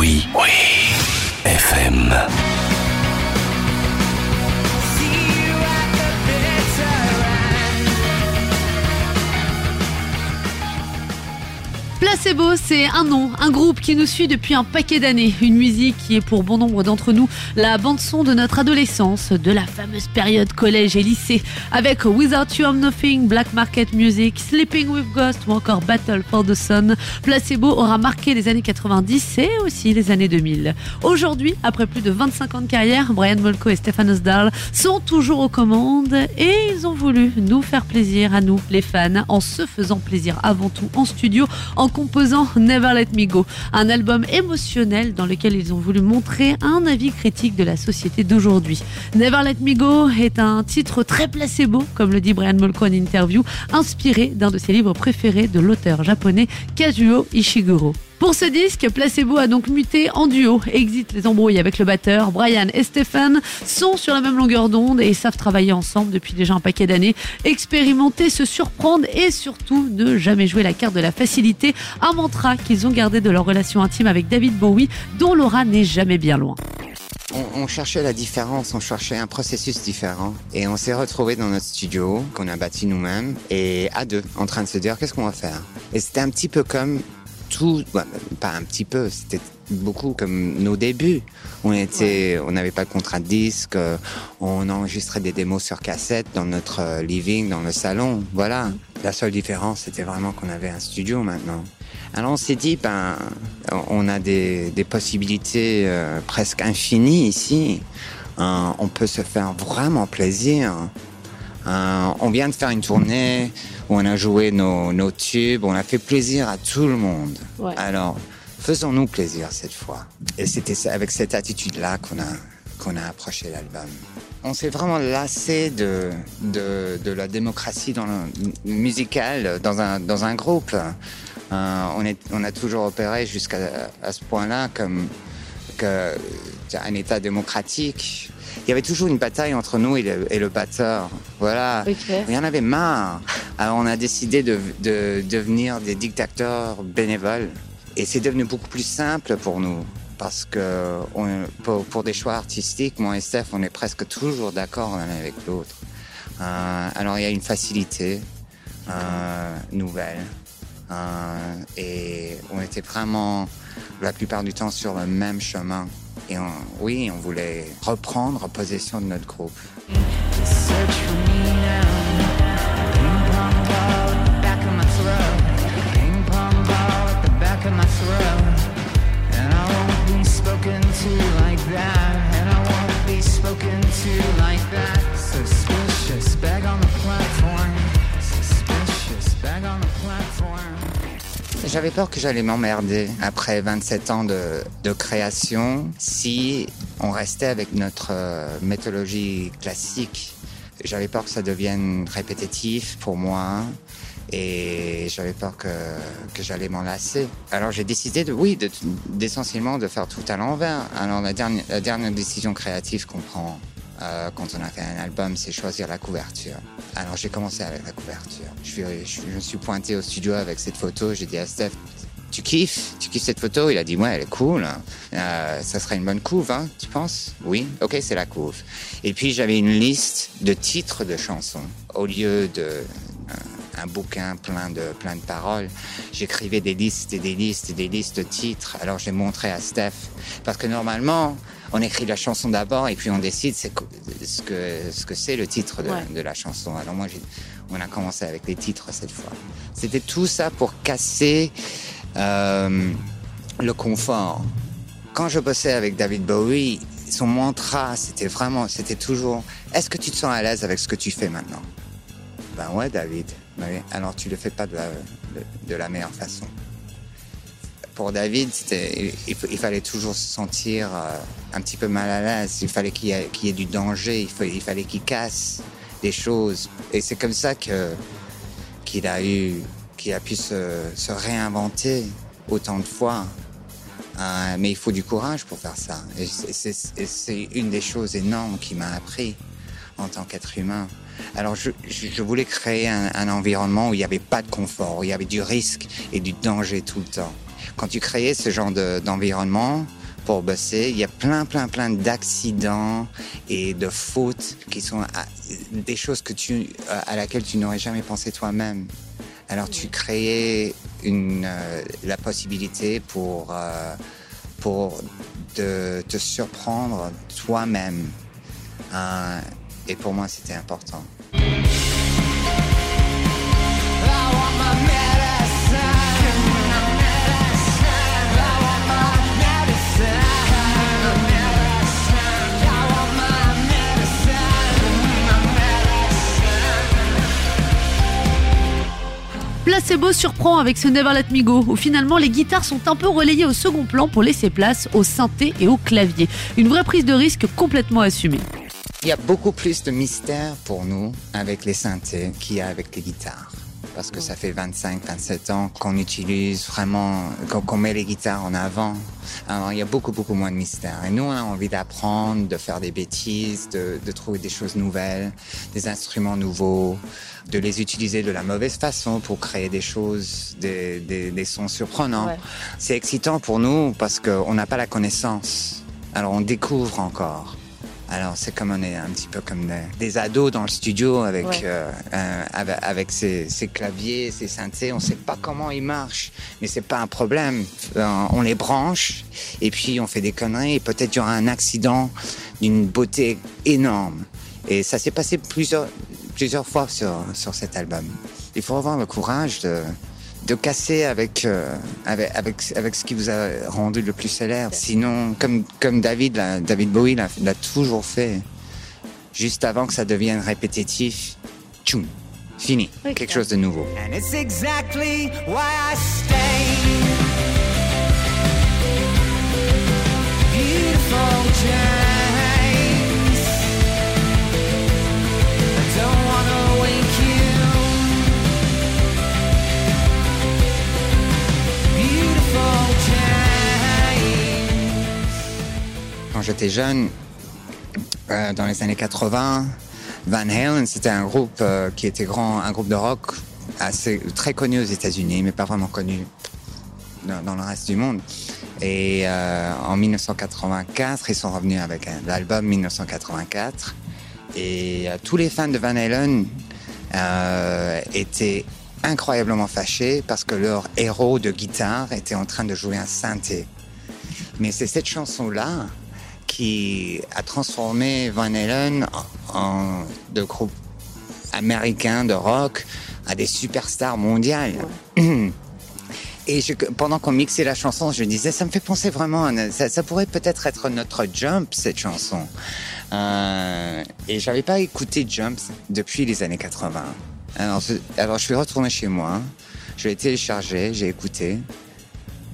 Oui, oui. FM. Placebo, c'est un nom, un groupe qui nous suit depuis un paquet d'années. Une musique qui est pour bon nombre d'entre nous la bande-son de notre adolescence, de la fameuse période collège et lycée, avec Without You I'm Nothing, Black Market Music, Sleeping with Ghost ou encore Battle for the Sun. Placebo aura marqué les années 90 et aussi les années 2000. Aujourd'hui, après plus de 25 ans de carrière, Brian Molko et Stephanus Dahl sont toujours aux commandes et ils ont voulu nous faire plaisir à nous, les fans, en se faisant plaisir avant tout en studio, en composant Never Let Me Go, un album émotionnel dans lequel ils ont voulu montrer un avis critique de la société d'aujourd'hui. Never Let Me Go est un titre très placebo, comme le dit Brian Molko en interview, inspiré d'un de ses livres préférés de l'auteur japonais Kazuo Ishiguro. Pour ce disque, Placebo a donc muté en duo. Exit les embrouilles avec le batteur. Brian et Stéphane sont sur la même longueur d'onde et savent travailler ensemble depuis déjà un paquet d'années. Expérimenter, se surprendre et surtout ne jamais jouer la carte de la facilité. Un mantra qu'ils ont gardé de leur relation intime avec David Bowie, dont Laura n'est jamais bien loin. On, on, cherchait la différence, on cherchait un processus différent. Et on s'est retrouvé dans notre studio qu'on a bâti nous-mêmes et à deux, en train de se dire qu'est-ce qu'on va faire? Et c'était un petit peu comme tout, bah, pas un petit peu, c'était beaucoup comme nos débuts. On était, ouais. on n'avait pas de contrat de disque, on enregistrait des démos sur cassette dans notre living, dans le salon. Voilà. La seule différence, c'était vraiment qu'on avait un studio maintenant. Alors on s'est dit, ben, on a des, des possibilités euh, presque infinies ici. Euh, on peut se faire vraiment plaisir. Euh, on vient de faire une tournée où on a joué nos, nos, tubes, on a fait plaisir à tout le monde. Ouais. Alors, faisons-nous plaisir cette fois. Et c'était avec cette attitude-là qu'on a, qu'on a approché l'album. On s'est vraiment lassé de, de, de, la démocratie dans le, musicale dans un, dans un groupe. Euh, on, est, on a toujours opéré jusqu'à à ce point-là comme que, un État démocratique il y avait toujours une bataille entre nous et le, et le batteur. Voilà. Okay. Il y en avait marre. Alors on a décidé de, de, devenir des dictateurs bénévoles. Et c'est devenu beaucoup plus simple pour nous. Parce que on, pour, pour, des choix artistiques, moi et Steph, on est presque toujours d'accord l'un avec l'autre. Euh, alors il y a une facilité euh, nouvelle. Euh, et on était vraiment la plupart du temps sur le même chemin. Et on, oui, on voulait reprendre possession de notre groupe. J'avais peur que j'allais m'emmerder après 27 ans de, de, création si on restait avec notre euh, méthodologie classique. J'avais peur que ça devienne répétitif pour moi et j'avais peur que, que j'allais m'en lasser. Alors j'ai décidé de, oui, d'essentiellement de, de, faire tout à l'envers. Alors la dernière, la dernière décision créative qu'on prend euh, quand on a fait un album, c'est choisir la couverture. Alors j'ai commencé avec la couverture. Je, me suis pointé au studio avec cette photo. J'ai dit à Steph, tu kiffes? Tu kiffes cette photo? Il a dit, ouais, elle est cool. Euh, ça serait une bonne couve, hein, tu penses? Oui, ok, c'est la couve. Et puis j'avais une liste de titres de chansons. Au lieu de un bouquin plein de, plein de paroles, j'écrivais des listes et des listes et des listes de titres. Alors j'ai montré à Steph. Parce que normalement, on écrit la chanson d'abord et puis on décide ce que ce que c'est le titre de, ouais. de, la chanson. Alors moi, on a commencé avec les titres cette fois. C'était tout ça pour casser euh, le confort. Quand je bossais avec David Bowie, son mantra, c'était vraiment, c'était toujours, est-ce que tu te sens à l'aise avec ce que tu fais maintenant? Ben ouais, David. Ben, alors tu le fais pas de la, meilleure façon pour David, il, fallait toujours se sentir euh, un petit peu mal à l'aise. Il fallait qu'il y, ait du danger. Il, fallait qu'il casse des choses. Et c'est comme ça que qu'il a eu, qu'il a pu se, se, réinventer autant de fois. Euh, mais il faut du courage pour faire ça. Et c'est une des choses énormes qui m'a appris en tant qu'être humain. Alors je, je, voulais créer un, un environnement où il n'y avait pas de confort, où il y avait du risque et du danger tout le temps quand tu crées ce genre de- d'environnement pour bosser, il y a plein, plein, plein d'accidents et de fautes qui sont à- des choses que tu, à laquelle tu n'aurais jamais pensé toi-même. Alors tu créais une, euh, la possibilité pour, euh, pour de te surprendre toi-même. Et pour moi, c'était important. Placebo surprend avec ce Never Let Me Go, où finalement les guitares sont un peu relayées au second plan pour laisser place au synthé et au clavier. Une vraie prise de risque complètement assumée. Il y a beaucoup plus de mystère pour nous avec les synthés qu'il y a avec les guitares. Parce que ça fait 25, 27 ans qu'on utilise vraiment, qu'on met les guitares en avant. Alors il y a beaucoup, beaucoup moins de mystère. Et nous, on a envie d'apprendre, de faire des bêtises, de, de trouver des choses nouvelles, des instruments nouveaux, de les utiliser de la mauvaise façon pour créer des choses, des, des, des sons surprenants. Ouais. C'est excitant pour nous parce qu'on n'a pas la connaissance. Alors on découvre encore. Alors c'est comme on est un petit peu comme des, des ados dans le studio avec Ouais. euh, euh, avec, ces claviers, ces synthés. On sait pas comment ils marchent, mais c'est pas un problème. Euh, on les branche et puis on fait des conneries. Et peut-être il y aura un accident d'une beauté énorme. Et ça s'est passé plusieurs plusieurs fois sur sur cet album. Il faut avoir le courage de de casser avec, euh, avec, avec, avec ce qui vous a rendu le plus célèbre. Sinon, comme, comme David, David Bowie l'a l'a toujours fait, juste avant que ça devienne répétitif, tchoum, fini, Oui, quelque chose de nouveau. And it's exactly why I stay. Beautiful Quand j'étais jeune, euh, dans les années 80, Van Halen, c'était un groupe euh, qui était grand, un groupe de rock assez très connu aux États-Unis, mais pas vraiment connu dans, le reste du monde. Et euh, en 1984, ils sont revenus avec l'album 1984. Et tous les fans de Van Halen étaient incroyablement fâchés parce que leur héros de guitare était en train de jouer un synthé. Mais c'est cette chanson-là qui a transformé Van Halen en, de groupe américain de rock à des superstars mondiales. Et pendant qu'on mixait la chanson, je disais, ça me fait penser vraiment, à ça, ça pourrait peut-être être notre Jump, cette chanson. Euh, et j'avais pas écouté Jump depuis les années 80. Alors, alors je suis retourné chez moi, je l'ai téléchargé, j'ai écouté,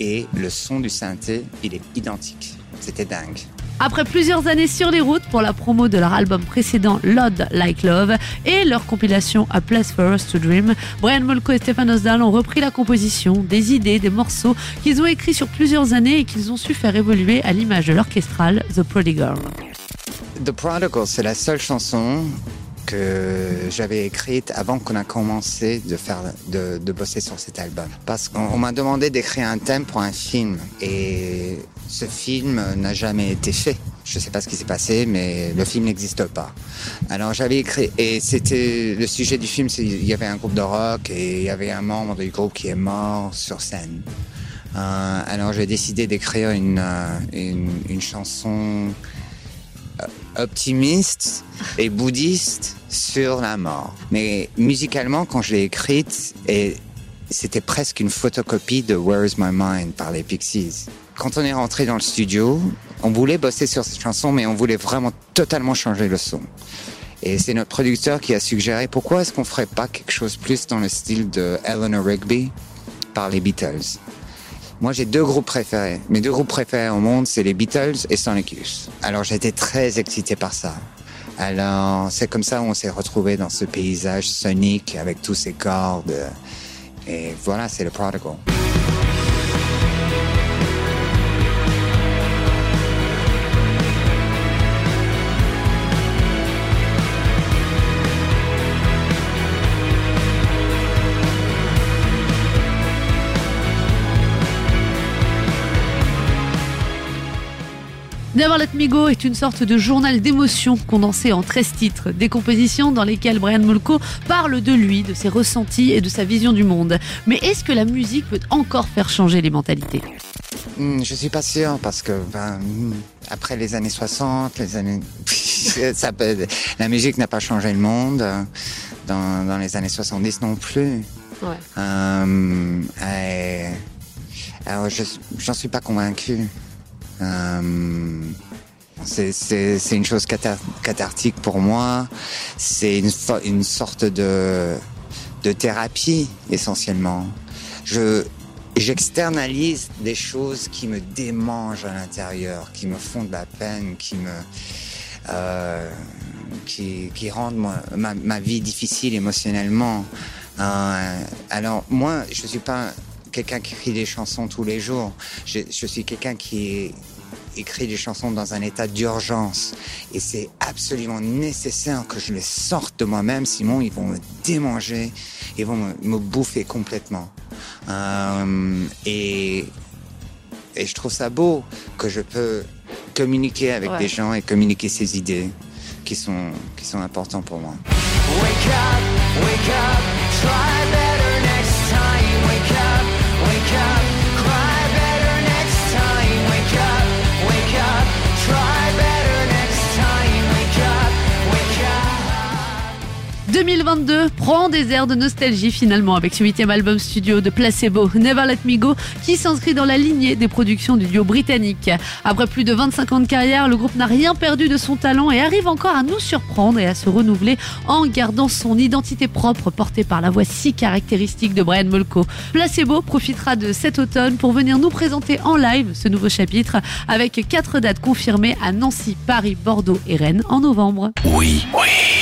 et le son du synthé, il est identique. C'était dingue. Après plusieurs années sur les routes pour la promo de leur album précédent Lord Like Love et leur compilation A Place for Us to Dream, Brian Molko et Stefan Osdal ont repris la composition, des idées, des morceaux qu'ils ont écrits sur plusieurs années et qu'ils ont su faire évoluer à l'image de l'orchestral The Prodigal. The Prodigal, c'est la seule chanson que j'avais écrite avant qu'on a commencé de faire de, de bosser sur cet album. Parce qu'on on m'a demandé d'écrire un thème pour un film. Et ce film n'a jamais été fait. Je sais pas ce qui s'est passé mais le film n'existe pas. Alors j'avais écrit et c'était le sujet du film il y avait un groupe de rock et il y avait un membre du groupe qui est mort sur scène. Euh, alors j'ai décidé d'écrire une, euh, une chanson optimiste et bouddhiste sur la mort. Mais musicalement, quand je l'ai écrite, et c'était presque une photocopie de Where's My Mind par les Pixies. Quand on est rentré dans le studio, on voulait bosser sur cette chanson, mais on voulait vraiment totalement changer le son. Et c'est notre producteur qui a suggéré pourquoi est-ce qu'on ferait pas quelque chose plus dans le style de Eleanor Rigby par les Beatles? Moi, j'ai deux groupes préférés. Mes deux groupes préférés au monde, c'est les Beatles et Sonic Youth. Alors, j'étais très excité par ça. Alors, c'est comme ça on s'est retrouvé dans ce paysage sonique avec tous ces cordes. Et voilà, c'est le Prodigal. Never Let Me Go est une sorte de journal d'émotions condensé en 13 titres, des compositions dans lesquelles Brian Molko parle de lui, de ses ressentis et de sa vision du monde. Mais est-ce que la musique peut encore faire changer les mentalités? Hmm, Je suis pas sûr parce que ben, après les années 60, les années, ça peut- la musique n'a pas changé le monde. Dans, dans les années 70 non plus. Ouais. Euh, et- alors je j'en suis pas convaincu. Euh, c'est- une chose cathar- cathartique pour moi. C'est une, sorte de thérapie essentiellement. Je j'externalise des choses qui me démangent à l'intérieur, qui me font de la peine, qui me euh, qui, rendent ma vie difficile émotionnellement. Euh, alors moi, je suis pas quelqu'un qui écrit des chansons tous les jours. Je, je suis quelqu'un qui écrit des chansons dans un état d'urgence. Et c'est absolument nécessaire que je les sorte de moi-même, sinon ils vont me démanger, ils vont me, me bouffer complètement. Euh, et, et je trouve ça beau que je peux communiquer avec Ouais. des gens et communiquer ces idées qui sont, qui sont importants pour moi. Wake up, wake up, 2022 prend des airs de nostalgie finalement avec ce huitième album studio de Placebo, Never Let Me Go, qui s'inscrit dans la lignée des productions du duo britannique. Après plus de 25 ans de carrière, le groupe n'a rien perdu de son talent et arrive encore à nous surprendre et à se renouveler en gardant son identité propre portée par la voix si caractéristique de Brian Molko. Placebo profitera de cet automne pour venir nous présenter en live ce nouveau chapitre avec quatre dates confirmées à Nancy, Paris, Bordeaux et Rennes en novembre. Oui, oui.